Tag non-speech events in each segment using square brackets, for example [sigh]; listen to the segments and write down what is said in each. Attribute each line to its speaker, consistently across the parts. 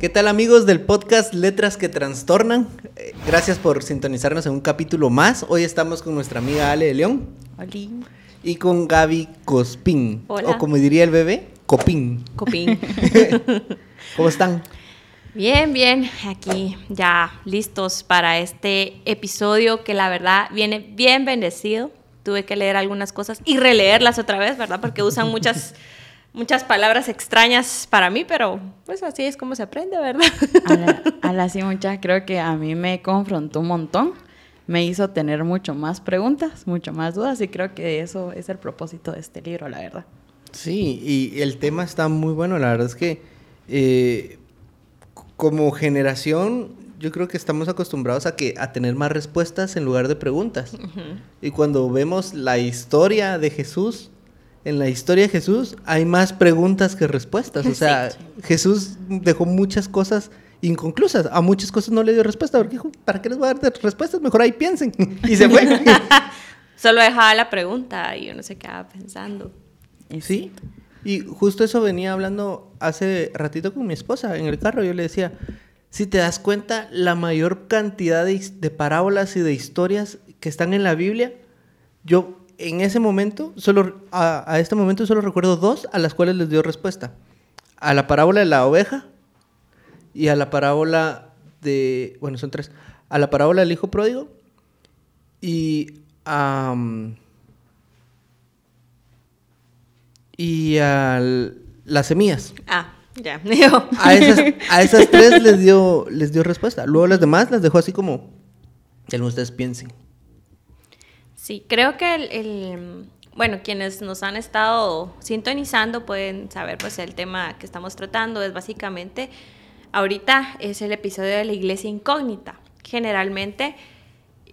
Speaker 1: ¿Qué tal amigos del podcast Letras que Trastornan? Eh, Gracias por sintonizarnos en un capítulo más. Hoy estamos con nuestra amiga Ale de León
Speaker 2: Oli.
Speaker 1: y con Gaby Cospín.
Speaker 2: Hola.
Speaker 1: O como diría el bebé, Copín.
Speaker 2: Copín. [laughs]
Speaker 1: ¿Cómo están?
Speaker 2: Bien, bien, aquí ya listos para este episodio que la verdad viene bien bendecido. Tuve que leer algunas cosas y releerlas otra vez, ¿verdad? Porque usan muchas, [laughs] muchas palabras extrañas para mí, pero pues así es como se aprende, ¿verdad?
Speaker 3: A la, a la [laughs] sí, mucha, creo que a mí me confrontó un montón. Me hizo tener mucho más preguntas, mucho más dudas y creo que eso es el propósito de este libro, la verdad.
Speaker 1: Sí, y el tema está muy bueno. La verdad es que eh, como generación, yo creo que estamos acostumbrados a que a tener más respuestas en lugar de preguntas. Y cuando vemos la historia de Jesús, en la historia de Jesús hay más preguntas que respuestas. O sea,
Speaker 2: Sí.
Speaker 1: Jesús dejó muchas cosas inconclusas. A muchas cosas no le dio respuesta. Porque dijo, ¿para qué les voy a dar respuestas? Mejor ahí piensen. [laughs] y se fue. [laughs]
Speaker 2: Solo dejaba la pregunta y uno se quedaba pensando.
Speaker 1: Sí. Y justo eso venía hablando hace ratito con mi esposa en el carro. Yo le decía, si te das cuenta, la mayor cantidad de, parábolas y de historias que están en la Biblia, yo en ese momento, solo a, a este momento solo recuerdo dos a las cuales les dio respuesta. A la parábola de la oveja y a la parábola de, bueno, son tres, a la parábola del hijo pródigo y a... y a las semillas.
Speaker 2: Ah, ya. [laughs] Digo.
Speaker 1: A esas, a esas tres les dio, les dio respuesta. Luego las demás las dejó así como, que ustedes piensen.
Speaker 2: Sí, creo que el, el- bueno, quienes nos han estado sintonizando pueden saber, pues el tema que estamos tratando es básicamente, ahorita es el episodio de la iglesia incógnita. Generalmente,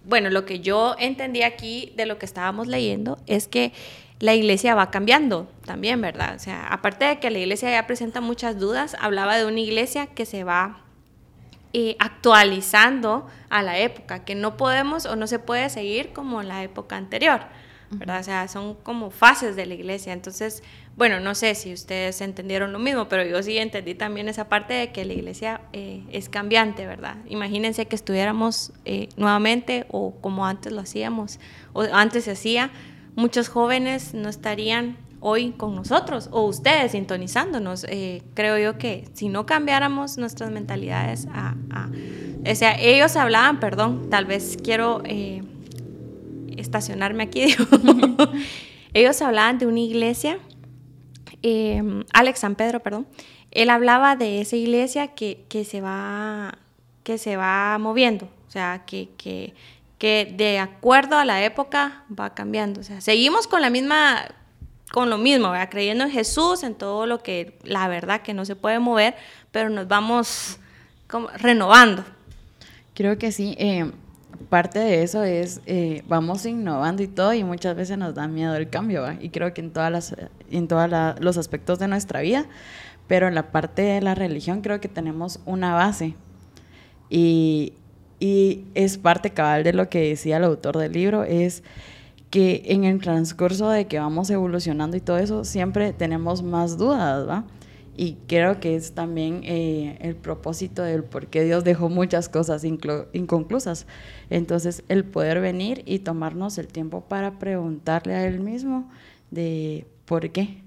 Speaker 2: bueno, lo que yo entendí aquí de lo que estábamos leyendo es que la iglesia va cambiando también, ¿verdad? O sea, aparte de que la iglesia ya presenta muchas dudas, hablaba de una iglesia que se va eh, actualizando a la época, que no podemos o no se puede seguir como en la época anterior, ¿verdad? O sea, son como fases de la iglesia. Entonces, bueno, no sé si ustedes entendieron lo mismo, pero yo sí entendí también esa parte de que la iglesia eh, es cambiante, ¿verdad? Imagínense que estuviéramos eh, nuevamente o como antes lo hacíamos, o antes se hacía, muchos jóvenes no estarían hoy con nosotros o ustedes sintonizándonos. Eh, creo yo que si no cambiáramos nuestras mentalidades a, a- o sea, ellos hablaban, perdón, tal vez quiero eh, estacionarme aquí, [laughs] digo. [laughs] ellos hablaban de una iglesia, eh, Alex San Pedro, perdón, él hablaba de esa iglesia que, que se va que se va moviendo, o sea, que, que, que de acuerdo a la época va cambiando, o sea, seguimos con la misma, con lo mismo, ¿verdad? creyendo en Jesús, en todo lo que, la verdad que no se puede mover, pero nos vamos como renovando.
Speaker 3: Creo que sí. eh, parte de eso es, eh, vamos innovando y todo, y muchas veces nos da miedo el cambio, ¿va? Y creo que en todas las, en todos los aspectos de nuestra vida, pero en la parte de la religión creo que tenemos una base. Y, y es parte cabal de lo que decía el autor del libro, es que en el transcurso de que vamos evolucionando y todo eso, siempre tenemos más dudas, ¿va? Y creo que es también eh, el propósito del por qué Dios dejó muchas cosas inconclusas. Entonces, el poder venir y tomarnos el tiempo para preguntarle a Él mismo de por qué.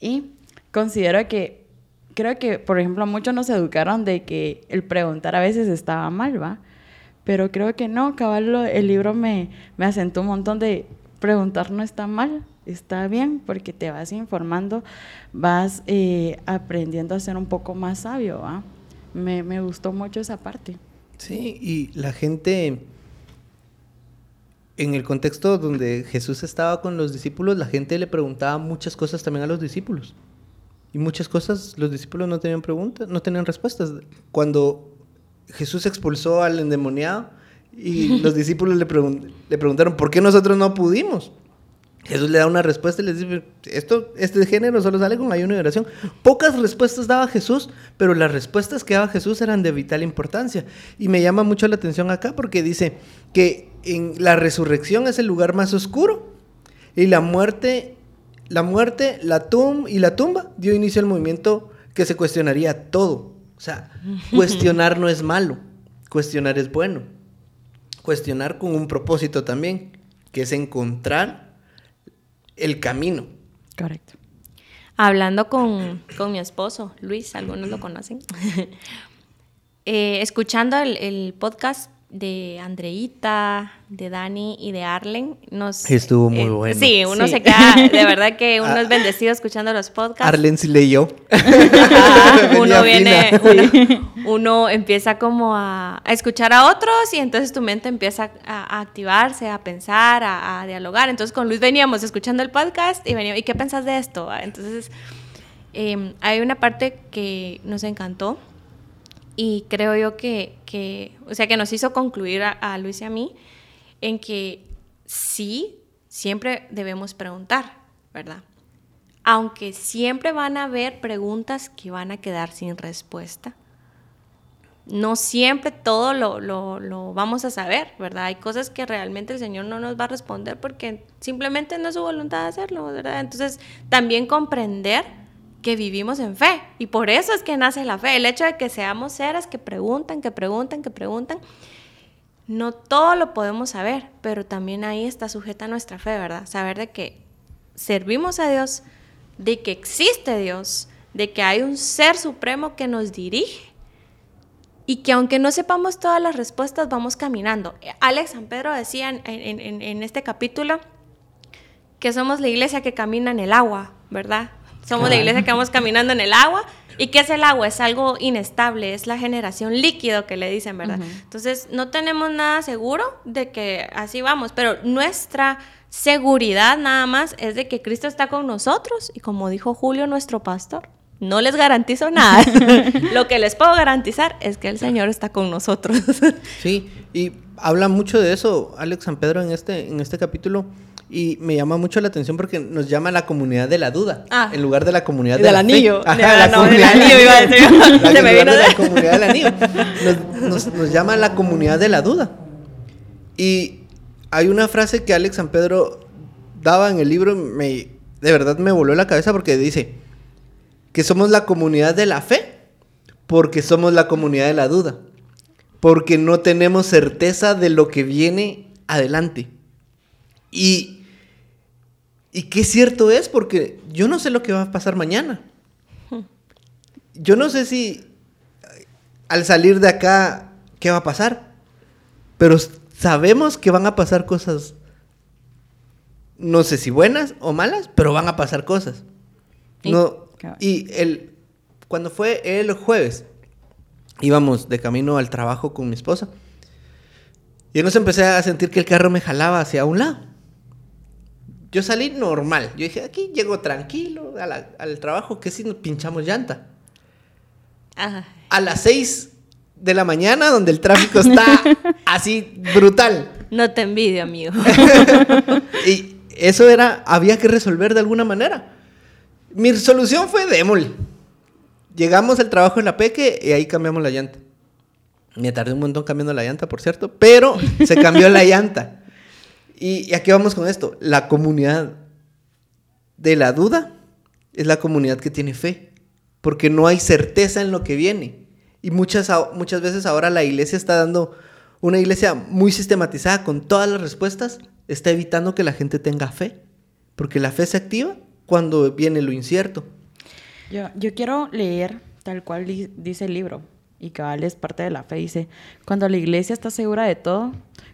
Speaker 3: Y considero que, creo que, por ejemplo, muchos nos educaron de que el preguntar a veces estaba mal, ¿va? Pero creo que no, cabal, el libro me, me asentó un montón de preguntar no está mal, está bien, porque te vas informando, vas eh, aprendiendo a ser un poco más sabio. Me, me gustó mucho esa parte.
Speaker 1: Sí, y la gente, en el contexto donde Jesús estaba con los discípulos, la gente le preguntaba muchas cosas también a los discípulos. Y muchas cosas los discípulos no tenían preguntas, no tenían respuestas. Cuando Jesús expulsó al endemoniado y [laughs] los discípulos le, pregun- le preguntaron, ¿por qué nosotros no pudimos? Jesús le da una respuesta y les dice, esto, este género solo sale con ayuno y oración. Pocas respuestas daba Jesús, pero las respuestas que daba Jesús eran de vital importancia. Y me llama mucho la atención acá porque dice que en la resurrección es el lugar más oscuro Y la muerte, la muerte, la tumba y la tumba dio inicio al movimiento que se cuestionaría todo. O sea, cuestionar no es malo, cuestionar es bueno. Cuestionar con un propósito también, que es encontrar el camino.
Speaker 3: Correcto.
Speaker 2: Hablando con, con mi esposo, Luis, algunos lo conocen, [laughs] eh, escuchando el, el podcast de Andreita, de Dani y de Arlen. Nos,
Speaker 1: Estuvo muy bueno.
Speaker 2: Sí, uno
Speaker 3: Sí.
Speaker 2: se queda, de [laughs] verdad que uno es bendecido escuchando los podcasts.
Speaker 1: Arlen sí leyó.
Speaker 2: Ah, [laughs] uno viene, [laughs] uno, uno empieza como a, a escuchar a otros y entonces tu mente empieza a, a activarse, a pensar, a, a dialogar. Entonces con Luis veníamos escuchando el podcast y veníamos, ¿y qué pensás de esto? Ah, Entonces eh, hay una parte que nos encantó y creo yo que, que, o sea, que nos hizo concluir a, Luis y a mí en que sí, siempre debemos preguntar, ¿verdad? Aunque siempre van a haber preguntas que van a quedar sin respuesta. No siempre todo lo, lo, lo vamos a saber, ¿verdad? Hay cosas que realmente el Señor no nos va a responder porque simplemente no es su voluntad hacerlo, ¿verdad? Entonces, también comprender que vivimos en fe y por eso es que nace la fe. El hecho de que seamos seres que preguntan, que preguntan, que preguntan, no todo lo podemos saber, pero también ahí está sujeta nuestra fe, ¿verdad? Saber de que servimos a Dios, de que existe Dios, de que hay un ser supremo que nos dirige y que aunque no sepamos todas las respuestas, vamos caminando. Alex San Pedro decía en, en- este capítulo que somos la iglesia que camina en el agua, ¿verdad? Somos la iglesia que vamos caminando en el agua. ¿Y qué es el agua? Es algo inestable, es la generación líquido que le dicen, ¿verdad?
Speaker 3: Ujú.
Speaker 2: Entonces, no tenemos nada seguro de que así vamos, pero nuestra seguridad nada más es de que Cristo está con nosotros y como dijo Julio, nuestro pastor, no les garantizo nada. [laughs] [laughs] Lo que les puedo garantizar es que el Señor está con nosotros.
Speaker 1: Sí, y habla mucho de eso Alex San Pedro en este, en este capítulo. Y me llama mucho la atención porque nos llama la comunidad de la duda.
Speaker 2: Ah.
Speaker 1: En lugar de la comunidad
Speaker 2: Del
Speaker 1: de
Speaker 2: anillo.
Speaker 1: fe. Ajá,
Speaker 2: De-
Speaker 1: la
Speaker 2: no, del anillo iba a decir. [laughs]
Speaker 1: La-
Speaker 2: Se me vino
Speaker 1: de- la comunidad del anillo. Nos, nos- nos llama la comunidad de la duda. Y hay una frase que Alex San Pedro daba en el libro, me, de verdad me voló la cabeza porque dice que somos la comunidad de la fe porque somos la comunidad de la duda. Porque no tenemos certeza de lo que viene adelante. Y, y qué cierto es, porque yo no sé lo que va a pasar mañana. Yo no sé si al salir de acá, ¿qué va a pasar? Pero sabemos que van a pasar cosas, no sé si buenas o malas, pero van a pasar cosas.
Speaker 3: Y-
Speaker 1: No, y el, cuando fue el jueves, íbamos de camino al trabajo con mi esposa. Y nos empecé a sentir que el carro me jalaba hacia un lado. Yo salí normal. Yo dije, aquí llego tranquilo a la- al trabajo, que si nos pinchamos llanta.
Speaker 2: Ajá.
Speaker 1: A las 6 de la mañana, donde el tráfico está [laughs] así brutal.
Speaker 2: No te envidio, amigo. [laughs]
Speaker 1: Y eso era, había que resolver de alguna manera. Mi solución fue démosle. Llegamos al trabajo en la Peque y ahí cambiamos la llanta. Me tardé un montón cambiando la llanta, por cierto, pero se cambió la llanta. Y, aquí vamos con esto. La comunidad de la duda es la comunidad que tiene fe, porque no hay certeza en lo que viene. Y muchas, muchas veces ahora la iglesia está dando, una iglesia muy sistematizada con todas las respuestas, está evitando que la gente tenga fe, porque la fe se activa cuando viene lo incierto.
Speaker 3: Yo, yo quiero leer tal cual di- dice el libro, y cabal es parte de la fe. Dice, cuando la iglesia está segura de todo,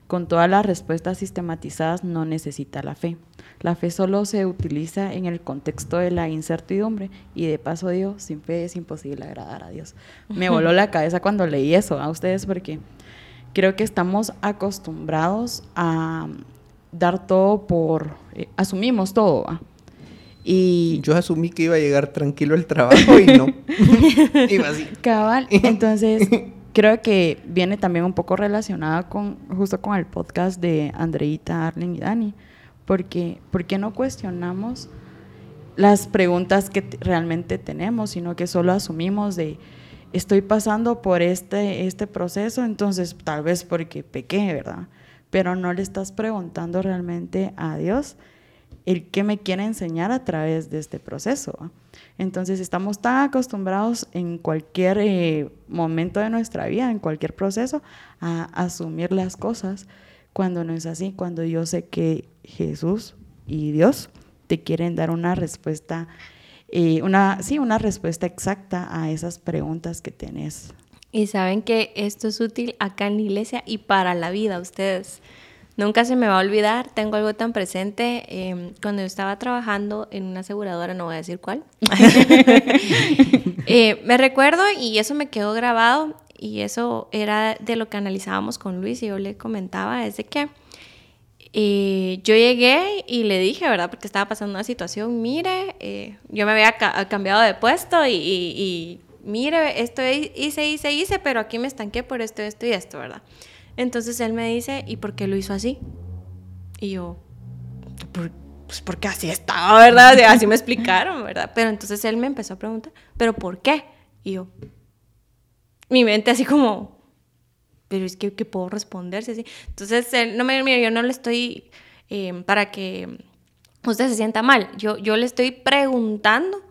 Speaker 3: con todas las respuestas sistematizadas, no necesita la fe. La fe solo se utiliza en el contexto de la incertidumbre y de paso Dios, sin fe es imposible agradar a Dios. Me [laughs] voló la cabeza cuando leí eso a ustedes porque creo que estamos acostumbrados a dar todo por, eh, asumimos todo. ¿va? Y
Speaker 1: Yo asumí que iba a llegar tranquilo al trabajo y no. [laughs] iba así.
Speaker 3: Cabal, [laughs] entonces creo que viene también un poco relacionada con justo con el podcast de Andreita, Arlen y Dani, porque ¿por qué no cuestionamos las preguntas que realmente tenemos, sino que solo asumimos de estoy pasando por este este proceso, entonces tal vez porque pequé, ¿verdad? Pero no le estás preguntando realmente a Dios el que me quiere enseñar a través de este proceso. Entonces estamos tan acostumbrados en cualquier eh, momento de nuestra vida, en cualquier proceso, a asumir las cosas cuando no es así, cuando yo sé que Jesús y Dios te quieren dar una respuesta, eh, una, sí, una respuesta exacta a esas preguntas que tenés.
Speaker 2: Y saben que esto es útil acá en la iglesia y para la vida, ustedes. Nunca se me va a olvidar, tengo algo tan presente. Em, cuando yo estaba trabajando en una aseguradora, no voy a decir cuál, [laughs] eh, me recuerdo y eso me quedó grabado y eso era de lo que analizábamos con Luis y yo le comentaba, es de que eh, yo llegué y le dije, ¿verdad? Porque estaba pasando una situación, mire, eh, yo me había cambiado de puesto y, y, mire, esto hice, hice, hice, pero aquí me estanqué por esto, esto y esto, ¿verdad? Entonces él me dice, ¿y por qué lo hizo así? Y yo, pues porque así estaba, ¿verdad? Así me explicaron, ¿verdad? Pero entonces él me empezó a preguntar, ¿pero por qué? Y yo, mi mente así como, pero es que, ¿qué puedo responderse así. Entonces, él, no me, mira, yo no le estoy em, para que usted se sienta mal, yo, yo le estoy preguntando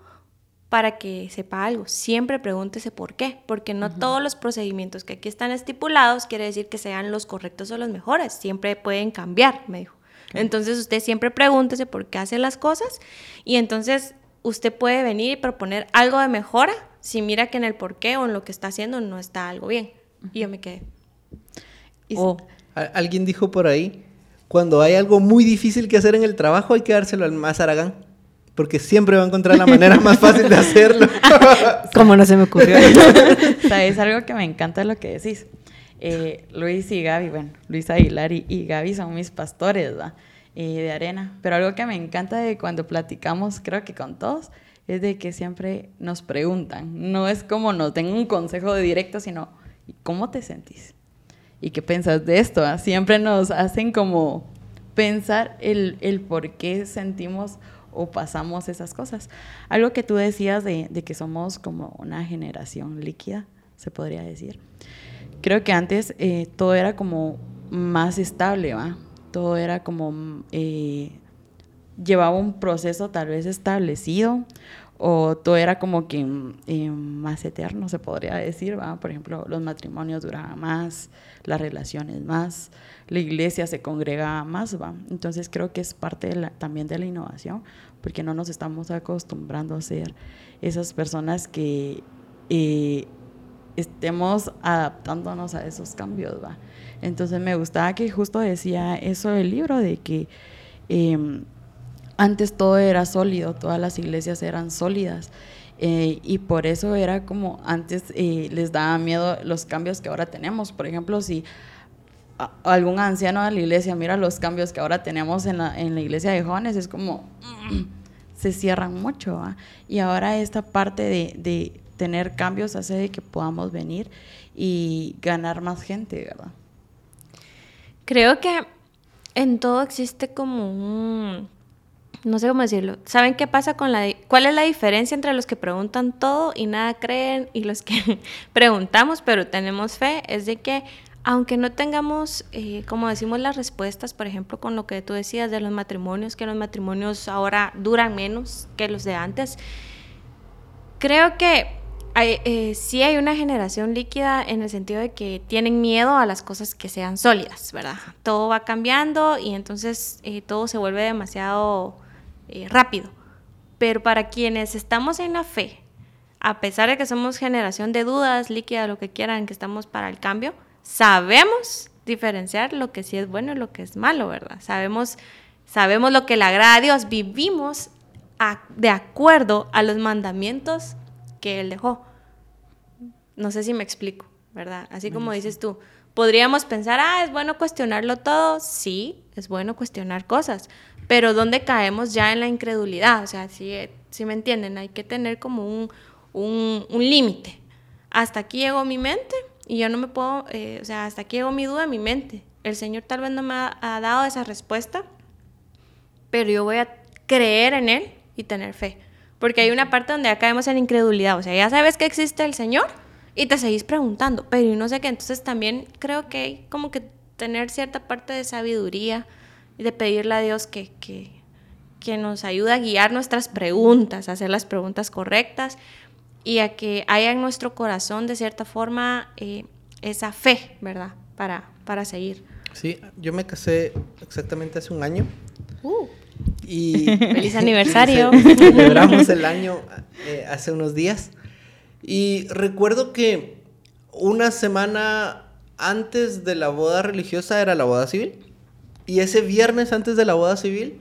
Speaker 2: para que sepa algo. Siempre pregúntese por qué, porque no todos los procedimientos que aquí están estipulados quiere decir que sean los correctos o los mejores, siempre pueden cambiar, me dijo. Entonces usted siempre pregúntese por qué hace las cosas y entonces usted puede venir y proponer algo de mejora si mira que en el por qué o en lo que está haciendo no está algo bien. Y yo me quedé.
Speaker 1: Alguien dijo por ahí, cuando hay algo muy difícil que hacer en el trabajo hay que dárselo al más aragán porque siempre va a encontrar la manera [laughs] más fácil de hacerlo. [laughs]
Speaker 3: Como no se me ocurrió. [laughs] ¿Sabes? Algo que me encanta lo que decís. Eh, Luis y Gaby, bueno, Luis Aguilar y, y Gaby son mis pastores ¿verdad? Eh, de arena. Pero algo que me encanta de cuando platicamos, creo que con todos, es de que siempre nos preguntan. No es como nos den un consejo de directo, sino ¿cómo te sentís? ¿Y qué piensas de esto? Ah? Siempre nos hacen como pensar el, el por qué sentimos o pasamos esas cosas. Algo que tú decías de, que somos como una generación líquida, se podría decir. Creo que antes eh, todo era como más estable, ¿va? Todo era como... Eh, llevaba un proceso tal vez establecido o todo era como que eh, más eterno, se podría decir, ¿va? Por ejemplo, los matrimonios duraban más, las relaciones más, la iglesia se congregaba más, ¿va? Entonces creo que es parte también de la innovación, porque no nos estamos acostumbrando a ser esas personas que eh, estemos adaptándonos a esos cambios. Entonces me gustaba que justo decía eso del libro, de que em, antes todo era sólido, todas las iglesias eran sólidas. Eh, y por eso era como antes eh, les daba miedo los cambios que ahora tenemos. Por ejemplo, si algún anciano de la iglesia mira los cambios que ahora tenemos en la, en la iglesia de jóvenes, es como [clears throat] se cierran mucho. Y ahora esta parte de, de, tener cambios hace de que podamos venir y ganar más gente, ¿verdad?
Speaker 2: Creo que en todo existe como un no sé cómo decirlo. ¿Saben qué pasa con la... ¿Cuál es la diferencia entre los que preguntan todo y nada creen y los que [laughs] preguntamos pero tenemos fe? Es de que aunque no tengamos, eh, como decimos, las respuestas, por ejemplo, con lo que tú decías de los matrimonios, que los matrimonios ahora duran menos que los de antes, creo que hay, eh, sí hay una generación líquida en el sentido de que tienen miedo a las cosas que sean sólidas, ¿verdad? Todo va cambiando y entonces eh, todo se vuelve demasiado rápido. Pero para quienes estamos en la fe, a pesar de que somos generación de dudas, líquida, lo que quieran, que estamos para el cambio, sabemos diferenciar lo que sí es bueno y lo que es malo, ¿verdad? Sabemos, sabemos lo que le agrada a Dios, vivimos de acuerdo a los mandamientos que Él dejó. No sé si me explico, ¿verdad? Así como dices tú, podríamos pensar, ah, es bueno cuestionarlo todo. Sí, es bueno cuestionar cosas, pero ¿dónde caemos ya en la incredulidad? O sea, si, si me entienden, hay que tener como un, un, un límite. Hasta aquí llegó mi mente, y yo no me puedo, eh, o sea, hasta aquí llegó mi duda en mi mente. El Señor tal vez no me ha, dado esa respuesta, pero yo voy a creer en Él y tener fe. Porque hay una parte donde ya caemos en incredulidad. O sea, ya sabes que existe el Señor y te seguís preguntando, pero no sé qué. Entonces también creo que hay como que tener cierta parte de sabiduría y de pedirle a Dios que, que, que nos ayuda a guiar nuestras preguntas, a hacer las preguntas correctas y a que haya en nuestro corazón de cierta forma eh, esa fe, ¿verdad? Para, para seguir.
Speaker 1: Sí, yo me casé exactamente hace un año.
Speaker 2: Uh.
Speaker 1: Y [laughs]
Speaker 2: Feliz [laughs] aniversario. [laughs]
Speaker 1: Celebramos el año eh, hace unos días. Y recuerdo que una semana antes de la boda religiosa era la boda civil. Y ese viernes antes de la boda civil,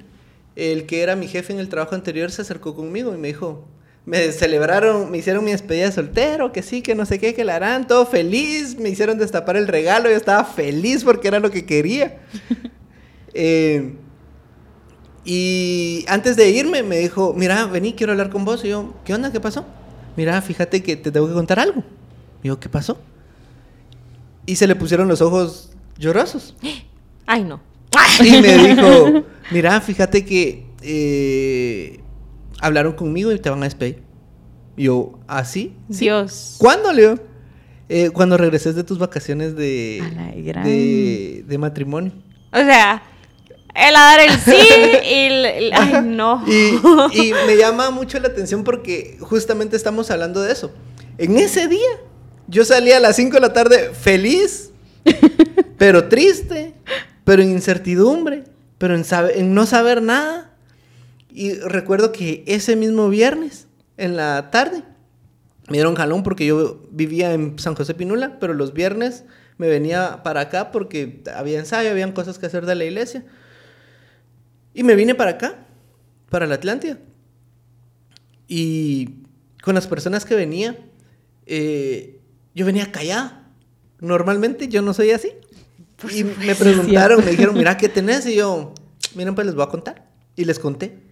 Speaker 1: el que era mi jefe en el trabajo anterior se acercó conmigo y me dijo, me celebraron, me hicieron mi despedida de soltero, que sí, que no sé qué, que la harán, todo feliz, me hicieron destapar el regalo, yo estaba feliz porque era lo que quería. [laughs] Eh, y antes de irme me dijo, mira, vení, quiero hablar con vos. Y yo, ¿qué onda? ¿Qué pasó? Mira, fíjate que te tengo que contar algo. Y yo, ¿qué pasó? Y se le pusieron los ojos llorosos. [gasps]
Speaker 2: Ay, no.
Speaker 1: Y me [laughs] dijo, mira, fíjate que eh, hablaron conmigo y te van a despedir. Yo, ¿así? ¿Sí?
Speaker 2: Dios.
Speaker 1: ¿Cuándo, Leo? Eh, cuando regreses de tus vacaciones de,
Speaker 3: gran.
Speaker 1: de, de matrimonio.
Speaker 2: O sea, él a dar el sí [laughs] y el, el- ay, no.
Speaker 1: Y, y [laughs] me llama mucho la atención porque justamente estamos hablando de eso. En ese día, yo salí a las 5 de la tarde feliz, [laughs] pero triste, pero en incertidumbre, pero en, en no saber nada. Y recuerdo que ese mismo viernes, en la tarde, me dieron jalón porque yo vivía en San José Pinula, pero los viernes me venía para acá porque había ensayo, habían cosas que hacer de la iglesia. Y me vine para acá, para la Atlántida. Y con las personas que venía, eh, yo venía callada. Normalmente yo no soy así. y me preguntaron, me dijeron, mira, ¿qué tenés? Y yo, miren, pues les voy a contar. Y les conté.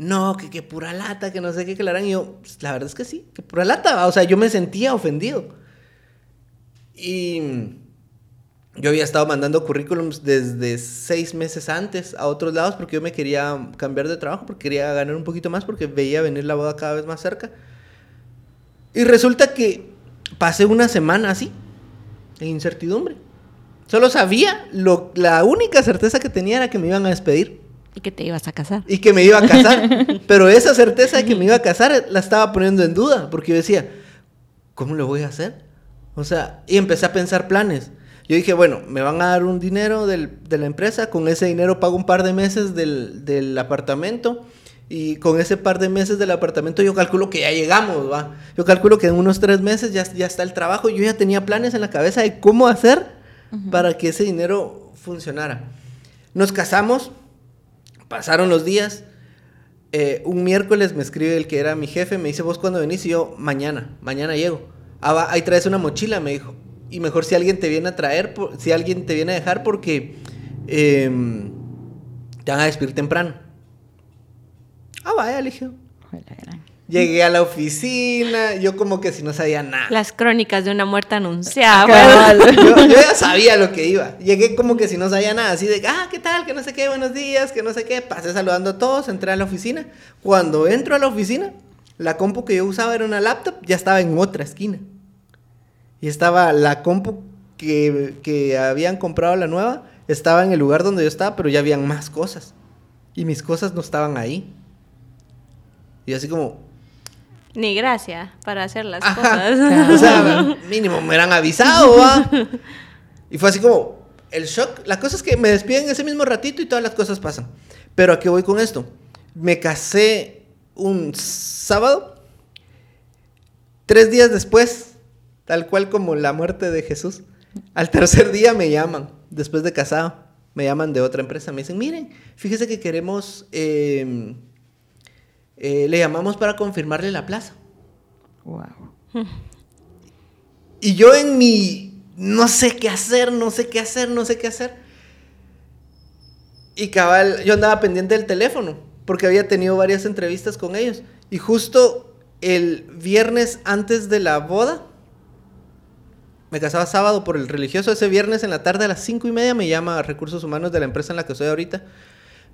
Speaker 1: No, que, que pura lata, que no sé qué, que la harán. Y yo, "Pues, la verdad es que sí, que pura lata. O sea, yo me sentía ofendido. Y yo había estado mandando currículums desde seis meses antes a otros lados porque yo me quería cambiar de trabajo, porque quería ganar un poquito más, porque veía venir la boda cada vez más cerca. Y resulta que pasé una semana así, en incertidumbre. Solo sabía, lo, la única certeza que tenía era que me iban a despedir
Speaker 2: Y que te ibas a casar.
Speaker 1: y que me iba a casar. [laughs] Pero esa certeza de que me iba a casar la estaba poniendo en duda, porque yo decía, ¿cómo lo voy a hacer? O sea, y empecé a pensar planes. Yo dije, bueno, me van a dar un dinero del- de la empresa, con ese dinero pago un par de meses del, del apartamento. Y con ese par de meses del apartamento yo calculo que ya llegamos, ¿va? Yo calculo que en unos tres meses ya, ya está el trabajo. Yo ya tenía planes en la cabeza de cómo hacer para que ese dinero funcionara. Nos casamos, pasaron los días. eh, un miércoles me escribe el que era mi jefe, me dice, ¿vos cuándo venís? Y yo, mañana, mañana llego. Ah, va, ahí traes una mochila, me dijo. Y mejor si alguien te viene a traer, si alguien te viene a dejar, porque em, te van a despedir temprano. Ah, vaya, le dije. Llegué a la oficina, yo como que si no sabía nada.
Speaker 2: Las crónicas de una muerte anunciada. [laughs]
Speaker 1: Yo ya sabía lo que iba. Llegué como que si no sabía nada, así de, ah, ¿qué tal? Que no sé qué, buenos días, que no sé qué. Pasé saludando a todos, entré a la oficina. Cuando entro a la oficina, la compu que yo usaba era una laptop, ya estaba en otra esquina. Y estaba la compu que, que habían comprado la nueva, estaba en el lugar donde yo estaba, pero ya habían más cosas. Y mis cosas no estaban ahí. Y así como,
Speaker 2: Ni gracia para hacer las
Speaker 1: Ajá.
Speaker 2: cosas. [laughs]
Speaker 1: O sea, [laughs] mínimo me hubieran avisado, ¿va? Y fue así como el shock. La cosa es que me despiden ese mismo ratito y todas las cosas pasan. Pero ¿a qué voy con esto? Me casé un sábado. Tres días después, tal cual como la muerte de Jesús, al tercer día me llaman, después de casado, me llaman de otra empresa. Me dicen, miren, fíjese que queremos, eh, eh, le llamamos para confirmarle la plaza.
Speaker 3: Wow.
Speaker 1: Y yo en mi no sé qué hacer, no sé qué hacer, no sé qué hacer. Y cabal, yo andaba pendiente del teléfono, porque había tenido varias entrevistas con ellos. Y justo el viernes antes de la boda, me casaba sábado por el religioso, ese viernes en la tarde a las cinco y media me llama a Recursos Humanos de la empresa en la que estoy ahorita.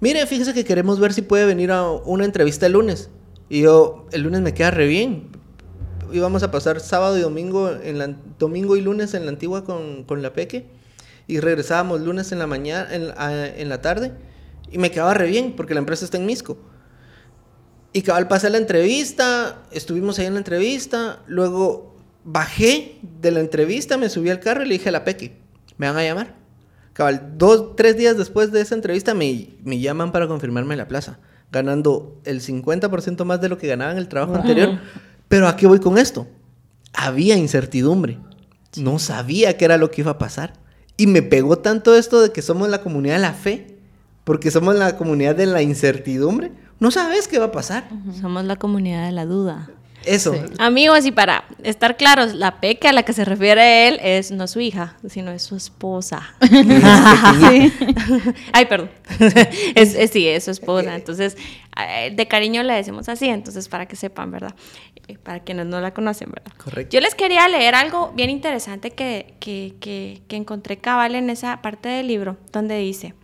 Speaker 1: Mire, fíjese que queremos ver si puede venir a una entrevista el lunes. Y yo, el lunes me queda re bien. Íbamos a pasar sábado y domingo, en la, domingo y lunes en la antigua con, con la Peque. Y regresábamos lunes en la mañana, en, a- en la tarde. Y me quedaba re bien porque la empresa está en Misco. Y cabal pasé la entrevista, estuvimos ahí en la entrevista, luego bajé de la entrevista, me subí al carro y le dije a la Peque, me van a llamar. Cabal, dos, tres días después de esa entrevista me, me llaman para confirmarme la plaza, ganando el 50% más de lo que ganaba en el trabajo anterior. Pero ¿a qué voy con esto? Había incertidumbre. No sabía qué era lo que iba a pasar. Y me pegó tanto esto de que somos la comunidad de la fe, porque somos la comunidad de la incertidumbre no sabes qué va a pasar.
Speaker 2: Somos la comunidad de la duda.
Speaker 1: Eso.
Speaker 2: Amigos, y para estar claros, la peque a la que se refiere él es no su hija, sino es su esposa. [laughs] Ay, perdón. [laughs] es, sí, es su esposa. Entonces, de cariño le decimos así, entonces para que sepan, ¿verdad? Eh, para quienes no la conocen, ¿verdad?
Speaker 1: Correcto.
Speaker 2: Yo les quería leer algo bien interesante que, que, que, que encontré cabal en esa parte del libro, donde dice...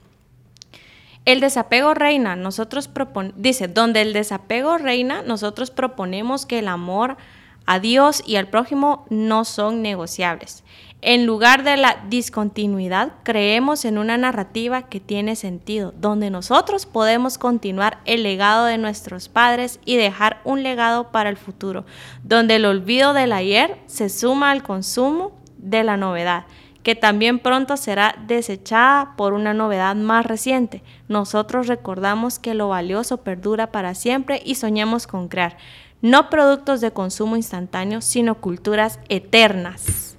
Speaker 2: El desapego reina, nosotros propon dice, donde el desapego reina, nosotros proponemos que el amor a Dios y al prójimo no son negociables. En lugar de la discontinuidad, creemos en una narrativa que tiene sentido, donde nosotros podemos continuar el legado de nuestros padres y dejar un legado para el futuro, donde el olvido del ayer se suma al consumo de la novedad que también pronto será desechada por una novedad más reciente. Nosotros recordamos que lo valioso perdura para siempre y soñamos con crear, no productos de consumo instantáneo, sino culturas eternas.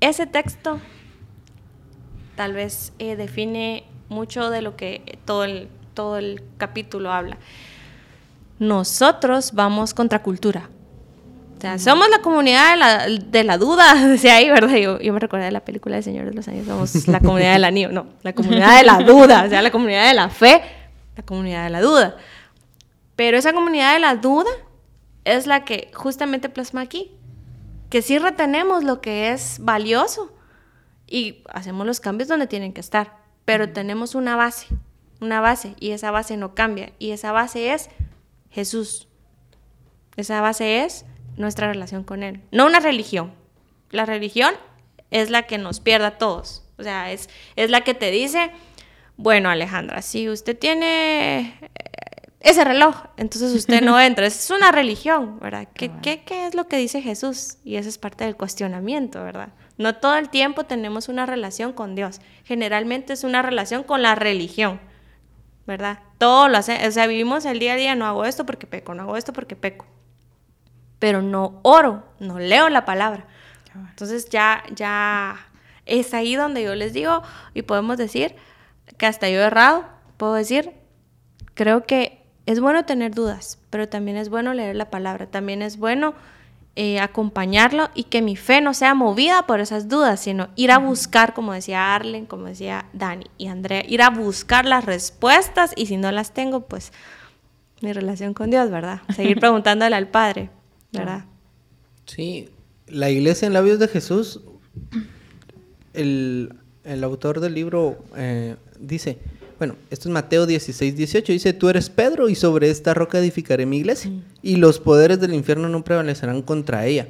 Speaker 2: Ese texto tal vez eh, define mucho de lo que todo el, todo el capítulo habla. Nosotros vamos contra cultura somos la comunidad de la, de la duda, [laughs] decía ahí, ¿verdad? Yo, yo me recordé de la película de Señor de los Años, somos la comunidad del anillo, no, la comunidad de la duda, o sea, la comunidad de la fe, la comunidad de la duda. Pero esa comunidad de la duda es la que justamente plasma aquí, que sí retenemos lo que es valioso y hacemos los cambios donde tienen que estar, pero tenemos una base, una base, y esa base no cambia, y esa base es Jesús. Esa base es nuestra relación con Él. No una religión. La religión es la que nos pierde a todos. O sea, es, es la que te dice, bueno, Alejandra, si usted tiene eh, ese reloj, entonces usted no [laughs] entra. Es una religión, ¿verdad? ¿Qué, ¿Qué, qué, es lo que dice Jesús? Y eso es parte del cuestionamiento, ¿verdad? No todo el tiempo tenemos una relación con Dios. Generalmente es una relación con la religión, ¿verdad? Todo lo hace, o sea, vivimos el día a día, no hago esto porque peco, no hago esto porque peco pero no oro, no leo la palabra. Entonces ya, ya es ahí donde yo les digo y podemos decir que hasta yo he errado, puedo decir, creo que es bueno tener dudas, pero también es bueno leer la palabra, también es bueno eh, acompañarlo y que mi fe no sea movida por esas dudas, sino ir a buscar, como decía Arlen, como decía Dani y Andrea, ir a buscar las respuestas y si no las tengo, pues mi relación con Dios, ¿verdad? Seguir [laughs] preguntándole al Padre. ¿Verdad?
Speaker 1: Sí, la iglesia en labios de Jesús, el, autor del libro eh, dice, bueno, esto es Mateo 16, 18, dice, tú eres Pedro y sobre esta roca edificaré mi iglesia mm. y los poderes del infierno no prevalecerán contra ella.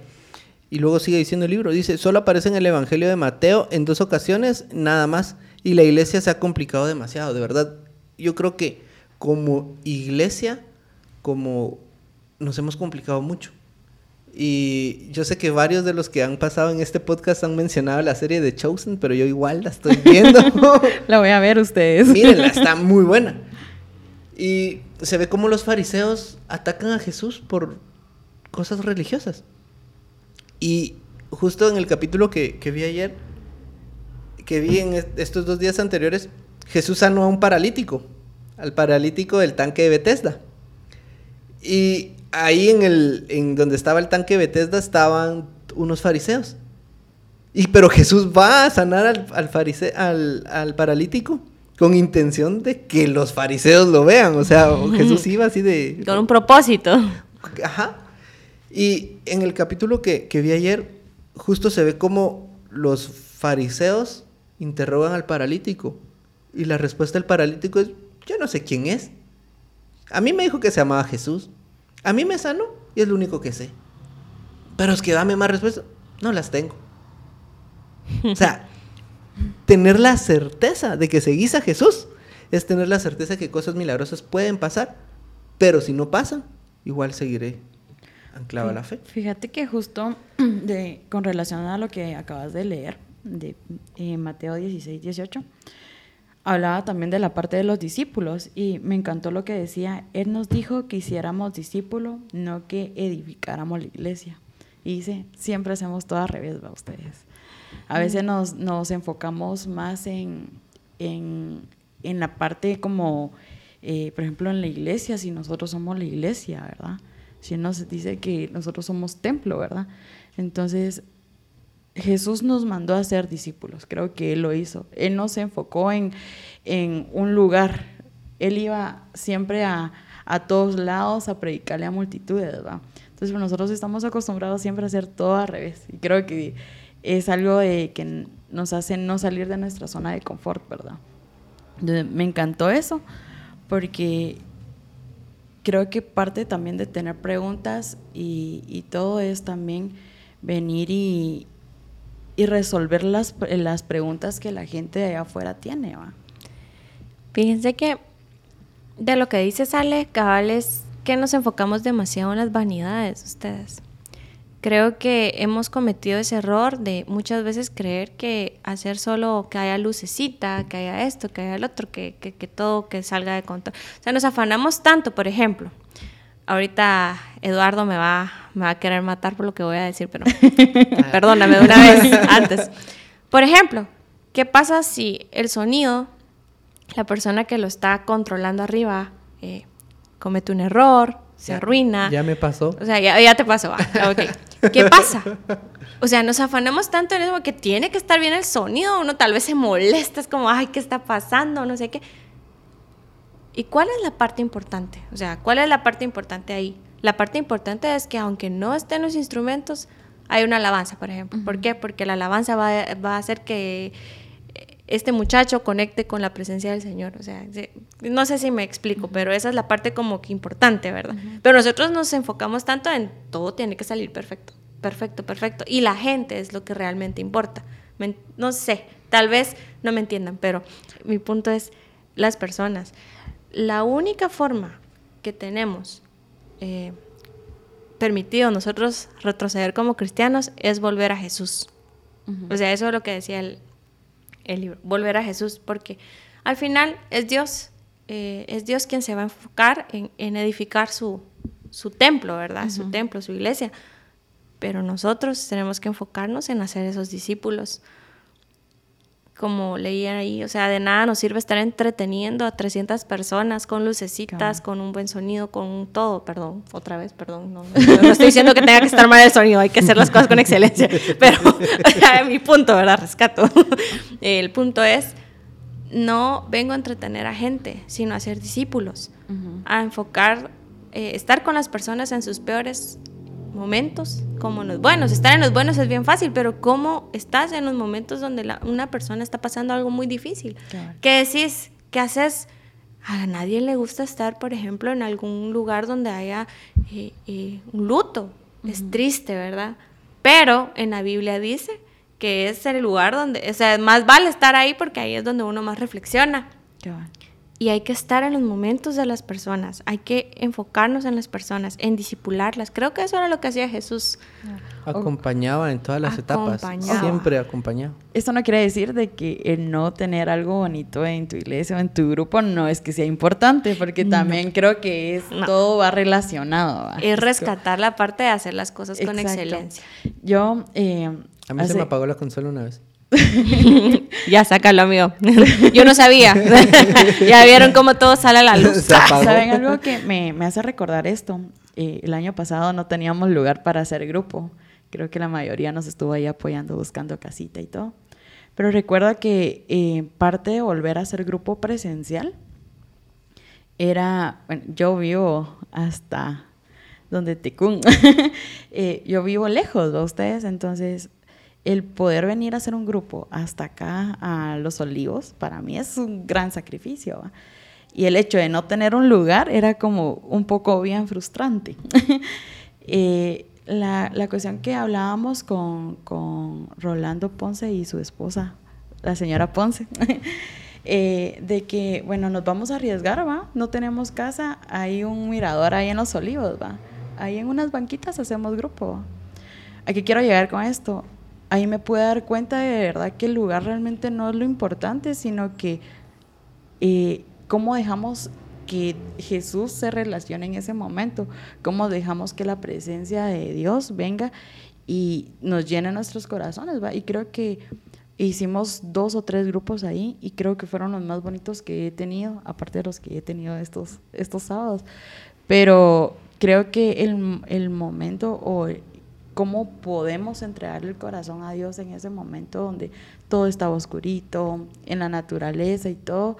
Speaker 1: Y luego sigue diciendo el libro, dice, solo aparece en el Evangelio de Mateo en dos ocasiones, nada más, y la iglesia se ha complicado demasiado, de verdad. Yo creo que como iglesia, como nos hemos complicado mucho. Y yo sé que varios de los que han pasado en este podcast han mencionado la serie de Chosen, pero yo igual la estoy viendo. [laughs]
Speaker 3: la voy a ver ustedes.
Speaker 1: Mírenla, está muy buena. Y se ve como los fariseos atacan a Jesús por cosas religiosas. Y justo en el capítulo que, que vi ayer, que vi en estos dos días anteriores, Jesús sanó a un paralítico, al paralítico del tanque de Bethesda. Y ahí en el en donde estaba el tanque Bethesda estaban unos fariseos. Y pero Jesús va a sanar al, al, al, paralítico con intención de que los fariseos lo vean. O sea, [laughs] Jesús iba así de...
Speaker 2: Con un propósito.
Speaker 1: Ajá. Y en el capítulo que, que vi ayer, justo se ve como los fariseos interrogan al paralítico. Y la respuesta del paralítico es, yo no sé quién es. A mí me dijo que se llamaba Jesús. A mí me sano y es lo único que sé. Pero es que dame más respuestas. No las tengo. O sea, [laughs] tener la certeza de que seguís a Jesús es tener la certeza que cosas milagrosas pueden pasar, pero si no pasan, igual seguiré anclado a la fe.
Speaker 3: Fíjate que justo [clears throat] de, con relación a lo que acabas de leer, de eh, Mateo 16, 18, hablaba también de la parte de los discípulos y me encantó lo que decía, Él nos dijo que hiciéramos discípulo, no que edificáramos la iglesia. Y dice, siempre hacemos todo al revés, ¿va ustedes? A veces nos, nos enfocamos más en, en, en, la parte como, eh, por ejemplo, en la iglesia, si nosotros somos la iglesia, ¿verdad? Si nos dice que nosotros somos templo, ¿verdad? Entonces, Jesús nos mandó a ser discípulos, creo que Él lo hizo. Él no se enfocó en, en un lugar, Él iba siempre a, a, todos lados a predicarle a multitudes, ¿verdad? Entonces pues, nosotros estamos acostumbrados siempre a hacer todo al revés y creo que es algo que nos hace no salir de nuestra zona de confort, ¿verdad? Me encantó eso porque creo que parte también de tener preguntas y, y todo es también venir y, y resolver las, las preguntas que la gente de allá afuera tiene. ¿va?
Speaker 2: Fíjense que de lo que dice Sale, cabal es que nos enfocamos demasiado en las vanidades, ustedes. Creo que hemos cometido ese error de muchas veces creer que hacer solo que haya lucecita, que haya esto, que haya el otro, que, que, que todo que salga de control. O sea, nos afanamos tanto, por ejemplo, ahorita Eduardo me va, me va a querer matar por lo que voy a decir, pero [laughs] [laughs] perdóname de una vez antes. Por ejemplo, ¿qué pasa si el sonido, la persona que lo está controlando arriba, eh, comete un error, se arruina?
Speaker 1: Ya me pasó.
Speaker 2: O sea, ya, ya te pasó. Ah, okay. ¿Qué pasa? O sea, nos afanamos tanto en eso que tiene que estar bien el sonido, uno tal vez se molesta, es como, ay, ¿qué está pasando? No sé qué. ¿Y cuál es la parte importante? O sea, ¿cuál es la parte importante ahí? La parte importante es que aunque no estén los instrumentos, hay una alabanza, por ejemplo. ¿Por qué? Porque la alabanza va, va, a hacer que este muchacho conecte con la presencia del Señor. O sea, no sé si me explico, pero esa es la parte como que importante, ¿verdad? Pero nosotros nos enfocamos tanto en todo tiene que salir perfecto, perfecto, perfecto. Y la gente es lo que realmente importa. no sé, tal vez no me entiendan, pero mi punto es las personas la única forma que tenemos eh, permitido nosotros retroceder como cristianos es volver a Jesús. O sea, eso es lo que decía el, libro, volver a Jesús, porque al final es Dios, eh, es Dios quien se va a enfocar en, edificar su, su, templo, ¿verdad? Su templo, su iglesia. Pero nosotros tenemos que enfocarnos en hacer esos discípulos como leían ahí, o sea, de nada nos sirve estar entreteniendo a 300 personas con lucecitas, con un buen sonido, con todo, perdón, otra vez, perdón, no, estoy diciendo que tenga que estar mal el sonido, hay que hacer las cosas con excelencia, [laughs] pero [laughs] mi punto, ¿verdad? Rescato. [laughs] el punto es, no vengo a entretener a gente, sino a ser discípulos, a enfocar, eh, estar con las personas en sus peores momentos como en los buenos. Estar en los buenos es bien fácil, pero ¿cómo estás en los momentos donde una persona está pasando algo muy difícil? ¿Qué decís? ¿Qué haces? A nadie le gusta estar, por ejemplo, en algún lugar donde haya eh, eh, un luto. Es triste, ¿verdad? Pero en la Biblia dice que es el lugar donde, o sea, más vale estar ahí porque ahí es donde uno más reflexiona. Y hay que estar en los momentos de las personas, hay que enfocarnos en las personas, en disipularlas. Creo que eso era lo que hacía Jesús.
Speaker 1: Acompañaba en todas las etapas, siempre acompañaba.
Speaker 3: Esto no quiere decir de que el no tener algo bonito en tu iglesia o en tu grupo no es que sea importante, porque también creo que es todo va relacionado.
Speaker 2: Es rescatar la parte de hacer las cosas con excelencia.
Speaker 3: Yo... Eh,
Speaker 1: A mí se me apagó la consola una vez. [laughs]
Speaker 2: ya, sácalo, amigo. [laughs] Yo no sabía. [laughs] ya vieron cómo todo sale a la luz.
Speaker 3: ¿Saben algo que me, hace recordar esto? Eh, el año pasado no teníamos lugar para hacer grupo. Creo que la mayoría nos estuvo ahí apoyando, buscando casita y todo. Pero recuerda que eh, parte de volver a hacer grupo presencial era, bueno, yo vivo hasta donde Tecún. eh, yo vivo lejos de ustedes, entonces el poder venir a hacer un grupo hasta acá a Los Olivos, para mí es un gran sacrificio. Y el hecho de no tener un lugar era como un poco bien frustrante. [laughs] eh, la, la, cuestión que hablábamos con, con, Rolando Ponce y su esposa, la señora Ponce, [laughs] eh, de que, bueno, nos vamos a arriesgar, ¿va? No tenemos casa, hay un mirador ahí en los olivos, ¿va? Ahí en unas banquitas hacemos grupo. ¿A qué quiero llegar con esto? Ahí me pude dar cuenta de verdad que el lugar realmente no es lo importante, sino que eh, cómo dejamos que Jesús se relacione en ese momento, cómo dejamos que la presencia de Dios venga y nos llene nuestros corazones. Y creo que hicimos dos o tres grupos ahí y creo que fueron los más bonitos que he tenido, aparte de los que he tenido estos, estos sábados. Pero creo que el, el momento o cómo podemos entregarle el corazón a Dios en ese momento donde todo estaba oscurito, en la naturaleza y todo.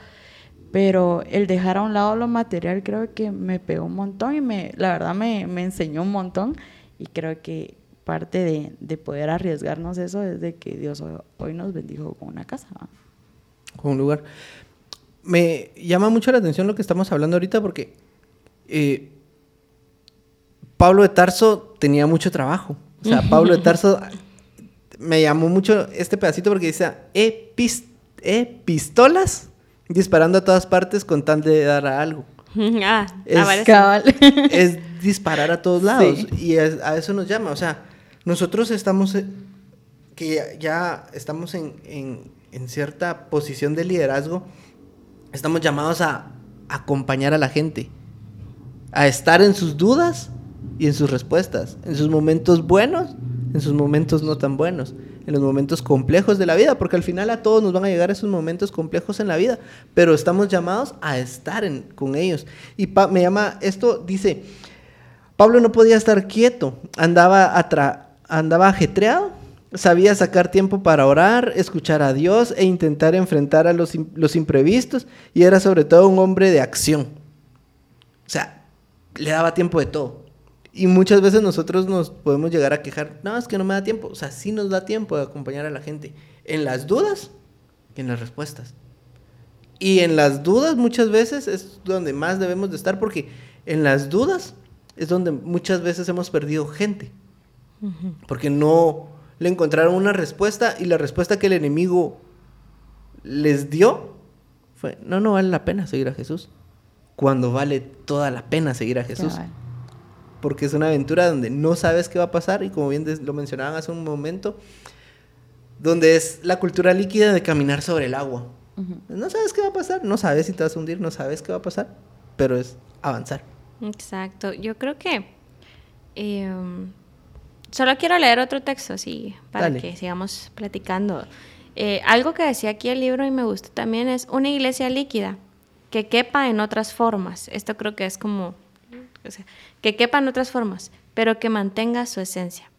Speaker 3: Pero el dejar a un lado lo material creo que me pegó un montón y me, la verdad me, me enseñó un montón. Y creo que parte de, de, poder arriesgarnos eso es de que Dios hoy, nos bendijo con una casa.
Speaker 1: Con un lugar. Me llama mucho la atención lo que estamos hablando ahorita porque eh, Pablo de Tarso tenía mucho trabajo. O sea, Pablo de [laughs] Tarso me llamó mucho este pedacito porque dice, eh, pistolas disparando a todas partes con tal de dar a algo. [laughs]
Speaker 2: Ah,
Speaker 1: es, [laughs] es, disparar a todos lados y a eso nos llama. O sea, nosotros estamos, eh, que ya, estamos en, en, cierta posición de liderazgo, estamos llamados a acompañar a la gente, a estar en sus dudas y en sus respuestas, en sus momentos buenos, en sus momentos no tan buenos, en los momentos complejos de la vida, porque al final a todos nos van a llegar esos momentos complejos en la vida, pero estamos llamados a estar con ellos. Y me llama, esto dice, Pablo no podía estar quieto, andaba, andaba ajetreado, sabía sacar tiempo para orar, escuchar a Dios e intentar enfrentar a los, los imprevistos, y era sobre todo un hombre de acción. O sea, le daba tiempo de todo. Y muchas veces nosotros nos podemos llegar a quejar, no, es que no me da tiempo. O sea, sí nos da tiempo de acompañar a la gente. En las dudas y en las respuestas. Y en las dudas muchas veces es donde más debemos de estar porque en las dudas es donde muchas veces hemos perdido gente. Porque no le encontraron una respuesta y la respuesta que el enemigo les dio fue, no, no vale la pena seguir a Jesús. Cuando vale toda la pena seguir a Jesús porque es una aventura donde no sabes qué va a pasar y como bien lo mencionaban hace un momento, donde es la cultura líquida de caminar sobre el agua. No sabes qué va a pasar, no sabes si te vas a hundir, no sabes qué va a pasar, pero es avanzar.
Speaker 2: Exacto, yo creo que em, solo quiero leer otro texto así para que sigamos platicando. Eh, algo que decía aquí el libro y me gustó también es una iglesia líquida que quepa en otras formas. Esto creo que es como que quepan otras formas, pero que mantenga su esencia.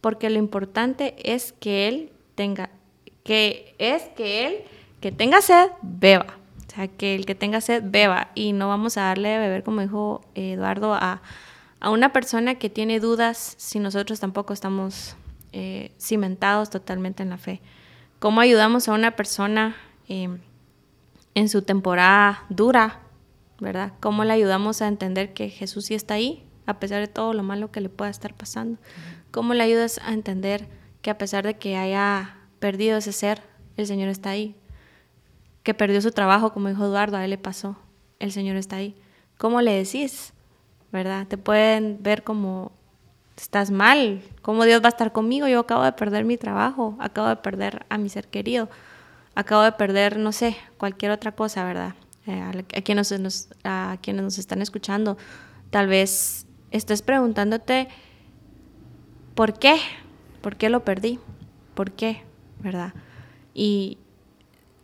Speaker 2: Porque lo importante es que él tenga, que es que él, que tenga sed, beba. O sea, que el que tenga sed, beba. Y no vamos a darle de beber, como dijo Eduardo, a, una persona que tiene dudas si nosotros tampoco estamos eh, cimentados totalmente en la fe. ¿Cómo ayudamos a una persona eh, en su temporada dura ¿verdad? ¿Cómo le ayudamos a entender que Jesús sí está ahí, a pesar de todo lo malo que le pueda estar pasando? ¿Cómo le ayudas a entender que a pesar de que haya perdido ese ser, el Señor está ahí? Que perdió su trabajo, como dijo Eduardo, a él le pasó, el Señor está ahí. ¿Cómo le decís? ¿Verdad? Te pueden ver como estás mal, ¿cómo Dios va a estar conmigo? Yo acabo de perder mi trabajo, acabo de perder a mi ser querido, acabo de perder, no sé, cualquier otra cosa, ¿verdad? Eh, a, quienes nos, a quienes nos están escuchando, tal vez estés preguntándote, ¿por qué? ¿Por qué lo perdí? ¿Por qué? ¿Verdad? Y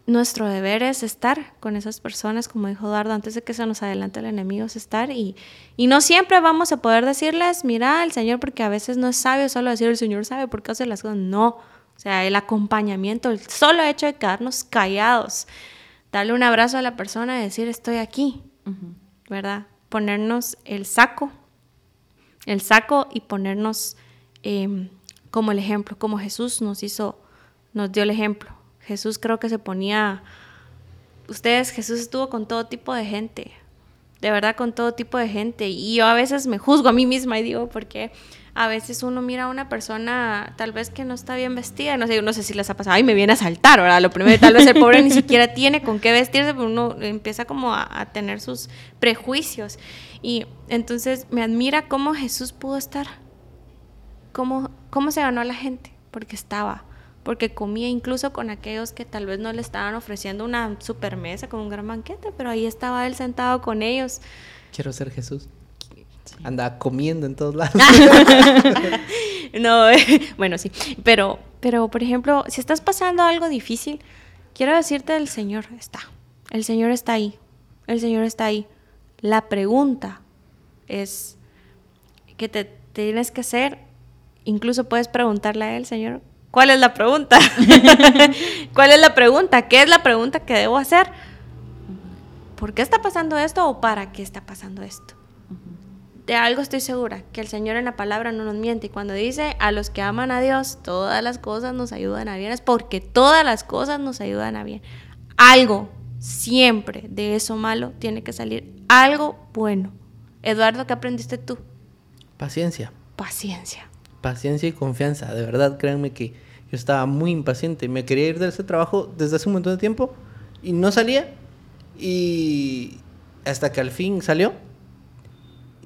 Speaker 2: nuestro deber es estar con esas personas, como dijo Eduardo, antes de que se nos adelante el enemigo, es estar. Y, y no siempre vamos a poder decirles, mira al Señor, porque a veces no es sabio solo decir, el Señor sabe por qué hace las cosas. No, o sea, el acompañamiento, el solo hecho de quedarnos callados darle un abrazo a la persona y decir estoy aquí, ¿verdad? Ponernos el saco, el saco y ponernos em, como el ejemplo, como Jesús nos hizo, nos dio el ejemplo. Jesús creo que se ponía, ustedes, Jesús estuvo con todo tipo de gente, de verdad, con todo tipo de gente. Y yo a veces me juzgo a mí misma y digo, porque a veces uno mira a una persona tal vez que no está bien vestida, no sé, no sé si les ha pasado, ay, me viene a saltar, ¿verdad? Lo primero, tal vez el pobre ni siquiera tiene con qué vestirse, pero uno empieza como a, tener sus prejuicios. Y entonces me admira cómo Jesús pudo estar, cómo, cómo se ganó a la gente, porque estaba porque comía incluso con aquellos que tal vez no le estaban ofreciendo una super mesa con un gran banquete, pero ahí estaba él sentado con ellos.
Speaker 1: Quiero ser Jesús. Anda comiendo en todos lados. [laughs]
Speaker 2: no, bueno, sí, pero, pero por ejemplo, si estás pasando algo difícil, quiero decirte, el Señor está, el Señor está ahí, el Señor está ahí. La pregunta es que te, te tienes que hacer, incluso puedes preguntarle a él, Señor, ¿Cuál es la pregunta? [laughs] ¿Cuál es la pregunta? ¿Qué es la pregunta que debo hacer? ¿Por qué está pasando esto o para qué está pasando esto? De algo estoy segura, que el Señor en la palabra no nos miente. Y cuando dice a los que aman a Dios, todas las cosas nos ayudan a bien, es porque todas las cosas nos ayudan a bien. Algo, siempre de eso malo, tiene que salir algo bueno. Eduardo, ¿qué aprendiste tú?
Speaker 1: Paciencia.
Speaker 2: Paciencia.
Speaker 1: Paciencia y confianza. De verdad, créanme que yo estaba muy impaciente. Me quería ir de ese trabajo desde hace un montón de tiempo y no salía. Y hasta que al fin salió.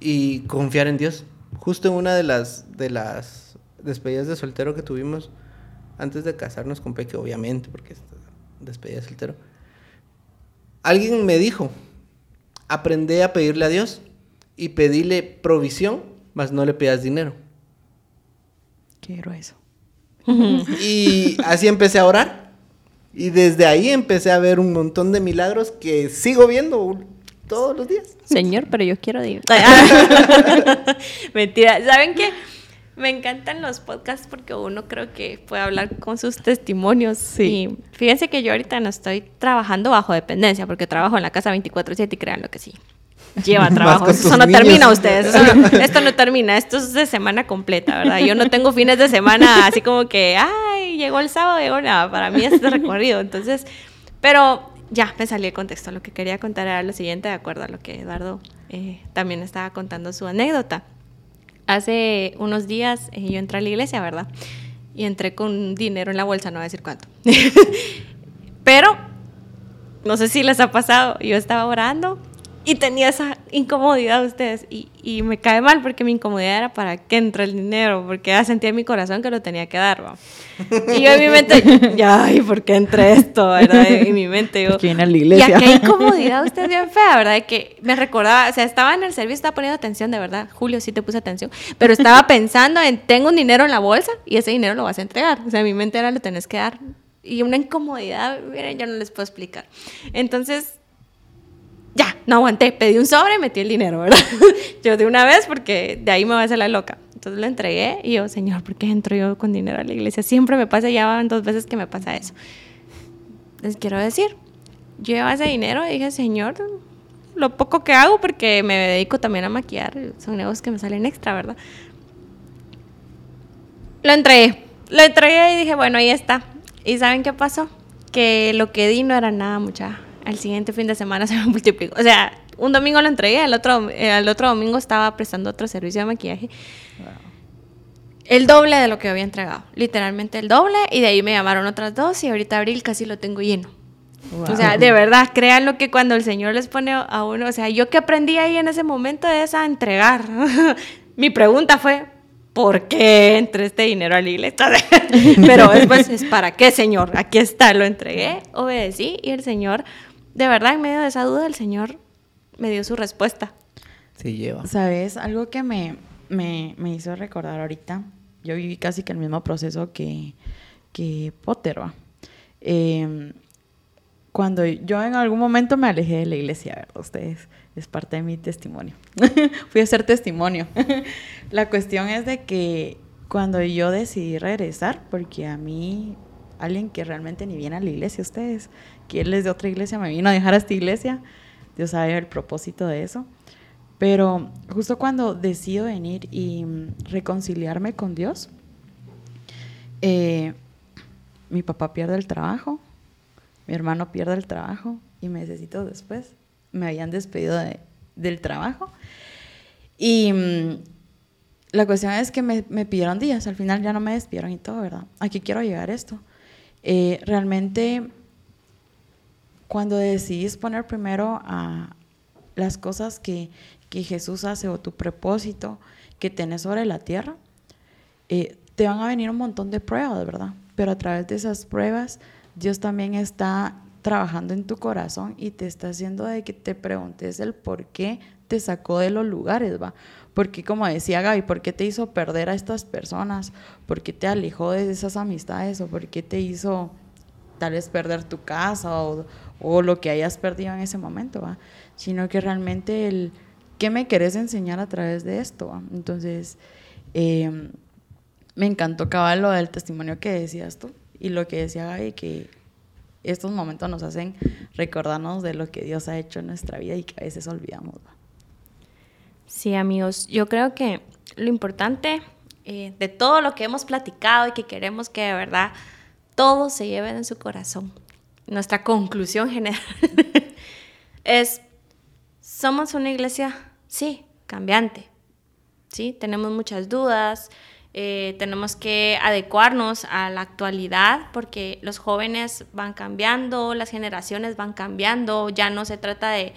Speaker 1: Y confiar en Dios. Justo en una de las, de las despedidas de soltero que tuvimos antes de casarnos con Peque, obviamente, porque es despedida de soltero. Alguien me dijo, aprende a pedirle a Dios y pedirle provisión, mas no le pidas dinero.
Speaker 3: Quiero eso.
Speaker 1: Y así empecé a orar. Y desde ahí empecé a ver un montón de milagros que sigo viendo todos los días.
Speaker 2: Señor, pero yo quiero ir. [laughs] Mentira. ¿Saben qué? Me encantan los podcasts porque uno creo que puede hablar con sus testimonios. Sí. fíjense que yo ahorita no estoy trabajando bajo dependencia porque trabajo en la casa 24-7 y crean lo que sí lleva trabajo. Eso no termina ustedes. [laughs] esto no termina. Esto es de semana completa, ¿verdad? Yo no tengo fines de semana así como que, ay, llegó el sábado, llegó nada. Para mí es de recorrido. Entonces, pero ya me salí el contexto. Lo que quería contar era lo siguiente, de acuerdo a lo que Eduardo eh, también estaba contando su anécdota. Hace unos días eh, yo entré a la iglesia, ¿verdad? Y entré con dinero en la bolsa, no voy a decir cuánto. [laughs] pero no sé si les ha pasado. Yo estaba orando y tenía esa incomodidad ustedes y, y, me cae mal porque mi incomodidad era para que entre el dinero, porque ya sentía en mi corazón que lo tenía que dar. ¿va? Y yo en mi mente, [laughs] ya, ¿y por qué entre esto? ¿verdad? En mi mente yo...
Speaker 3: en la iglesia.
Speaker 2: Y qué [laughs] incomodidad usted bien fea, ¿verdad? Que me recordaba, o sea, estaba en el servicio, estaba poniendo atención, de verdad. Julio, sí te puse atención. Pero estaba pensando en, tengo un dinero en la bolsa y ese dinero lo vas a entregar. O sea, mi mente era, lo tenés que dar. Y una incomodidad, miren, yo no les puedo explicar. Entonces ya, no aguanté, pedí un sobre metí el dinero, ¿verdad? [laughs] yo de una vez porque de ahí me va a hacer la loca. Entonces lo entregué y yo, Señor, ¿por qué entro yo con dinero a la iglesia? Siempre me pasa, ya van dos veces que me pasa eso. Les quiero decir, yo llevaba ese dinero y dije, Señor, lo poco que hago porque me dedico también a maquillar, son negocios que me salen extra, ¿verdad? Lo entregué, lo entregué y dije, bueno, ahí está. ¿Y saben qué pasó? Que lo que di no era nada, mucha al siguiente fin de semana [laughs] se me multiplicó. O sea, un domingo lo entregué, el otro, el otro domingo estaba prestando otro servicio de maquillaje. El doble de lo que había entregado, literalmente el doble, y de ahí me llamaron otras dos y ahorita abril casi lo tengo lleno. O sea, de verdad, créanlo que cuando el Señor les pone a uno, o sea, yo que aprendí ahí en ese momento es a entregar. [laughs] Mi pregunta fue, ¿por qué entré este dinero a la iglesia? [laughs] Pero después es, ¿para qué, Señor? Aquí está, lo entregué, obedecí y el Señor de verdad, en medio de esa duda, el Señor me dio su respuesta.
Speaker 1: Sí, lleva.
Speaker 3: ¿Sabes? Algo que me, me, me hizo recordar ahorita. Yo viví casi que el mismo proceso que, que Potter, ¿va? Em, cuando yo en algún momento me alejé de la iglesia, ¿verdad? Ustedes, es parte de mi testimonio. [laughs] Fui a hacer testimonio. [laughs] la cuestión es de que cuando yo decidí regresar, porque a mí, alguien que realmente ni viene a la iglesia, ustedes, que él es de otra iglesia, me vino a dejar a esta iglesia. Dios sabe el propósito de eso. Pero justo cuando decido venir y reconciliarme con Dios, eh, mi papá pierde el trabajo, mi hermano pierde el trabajo y necesito después me habían despedido de, del trabajo. Y mm, la cuestión es que me, me, pidieron días, al final ya no me despidieron y todo, ¿verdad? Aquí quiero llegar esto. Eh, realmente, cuando decidís poner primero a las cosas que, que Jesús hace o tu propósito que tenés sobre la tierra, eh, te van a venir un montón de pruebas, ¿verdad? Pero a través de esas pruebas, Dios también está trabajando en tu corazón y te está haciendo de que te preguntes el por qué te sacó de los lugares, ¿va? Porque como decía Gaby, ¿por qué te hizo perder a estas personas? ¿Por qué te alejó de esas amistades? ¿O por qué te hizo tal vez perder tu casa o, o lo que hayas perdido en ese momento? ¿va? Sino que realmente el, ¿qué me querés enseñar a través de esto? Entonces, eh, me encantó cabal lo del testimonio que decías tú y lo que decía Gaby, que estos momentos nos hacen recordarnos de lo que Dios ha hecho en nuestra vida y que a veces olvidamos. ¿va?
Speaker 2: Sí, amigos, yo creo que lo importante eh, de todo lo que hemos platicado y que queremos que de verdad todos se lleven en su corazón, nuestra conclusión general [laughs] es, somos una iglesia, sí, cambiante, sí, tenemos muchas dudas, eh, tenemos que adecuarnos a la actualidad porque los jóvenes van cambiando, las generaciones van cambiando, ya no se trata de,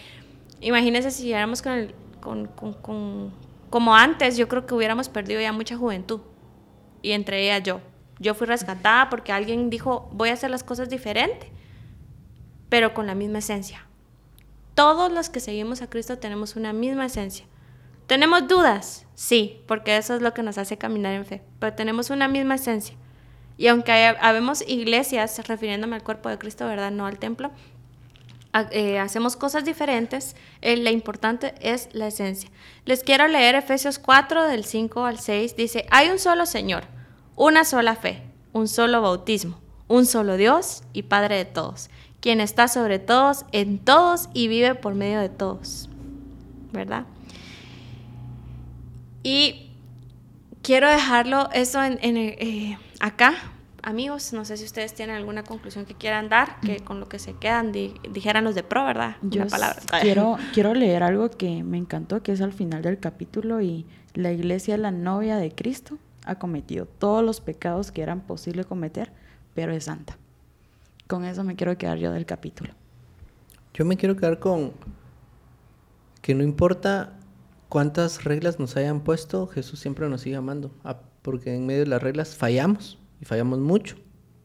Speaker 2: imagínense si llegáramos con el con, como antes, yo creo que hubiéramos perdido ya mucha juventud. Y entre ellas yo. Yo fui rescatada porque alguien dijo, voy a hacer las cosas diferente, pero con la misma esencia. Todos los que seguimos a Cristo tenemos una misma esencia. ¿Tenemos dudas? Sí, porque eso es lo que nos hace caminar en fe, pero tenemos una misma esencia. Y aunque habemos iglesias, refiriéndome al cuerpo de Cristo, ¿verdad? No al templo, eh, hacemos cosas diferentes, eh, lo importante es la esencia. Les quiero leer Efesios 4 del 5 al 6. Dice, hay un solo Señor, una sola fe, un solo bautismo, un solo Dios y Padre de todos, quien está sobre todos, en todos y vive por medio de todos. ¿Verdad? Y quiero dejarlo eso en, eh, acá amigos, no sé si ustedes tienen alguna conclusión que quieran dar, que con lo que se quedan dijeran los de pro, ¿verdad?
Speaker 3: Yo palabra. Quiero, quiero leer algo que me encantó, que es al final del capítulo y la iglesia, la novia de Cristo, ha cometido todos los pecados que eran posible cometer, pero es santa. Con eso me quiero quedar yo del capítulo.
Speaker 1: Yo me quiero quedar con que no importa cuántas reglas nos hayan puesto, Jesús siempre nos sigue amando, ah, porque en medio de las reglas fallamos y fallamos mucho,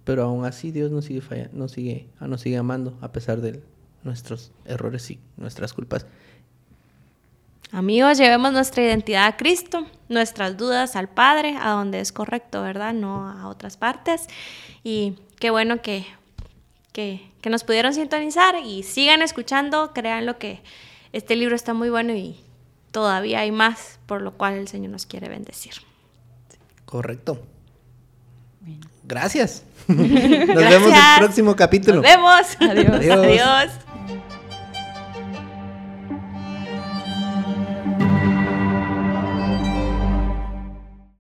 Speaker 1: pero aún así Dios nos sigue, falla, nos sigue, ah, nos sigue amando a pesar de nuestros errores y nuestras culpas.
Speaker 2: Amigos, llevemos nuestra identidad a Cristo, nuestras dudas al Padre, a donde es correcto, ¿verdad? No a otras partes. Y qué bueno que, que, que nos pudieron sintonizar y sigan escuchando, crean lo que este libro está muy bueno y todavía hay más, por lo cual el Señor nos quiere bendecir.
Speaker 1: Correcto. Gracias. [laughs] Nos vemos en el próximo capítulo.
Speaker 2: Nos vemos. Adiós. Adiós.